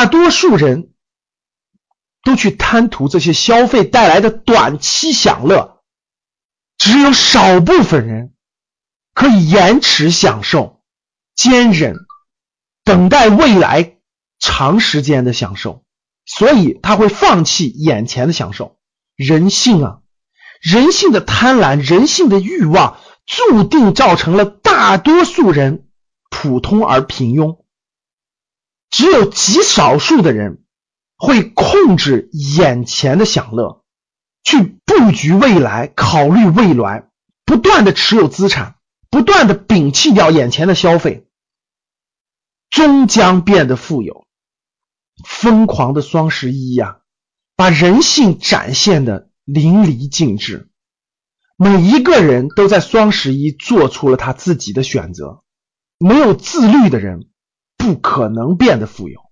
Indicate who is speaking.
Speaker 1: 大多数人都去贪图这些消费带来的短期享乐，只有少部分人可以延迟享受、坚忍、等待未来长时间的享受，所以他会放弃眼前的享受。人性啊，人性的贪婪、人性的欲望，注定造成了大多数人普通而平庸。只有极少数的人会控制眼前的享乐，去布局未来，考虑未来，不断的持有资产，不断的摒弃掉眼前的消费，终将变得富有。疯狂的双十一呀，把人性展现的淋漓尽致。每一个人都在双十一做出了他自己的选择，没有自律的人。不可能变得富有。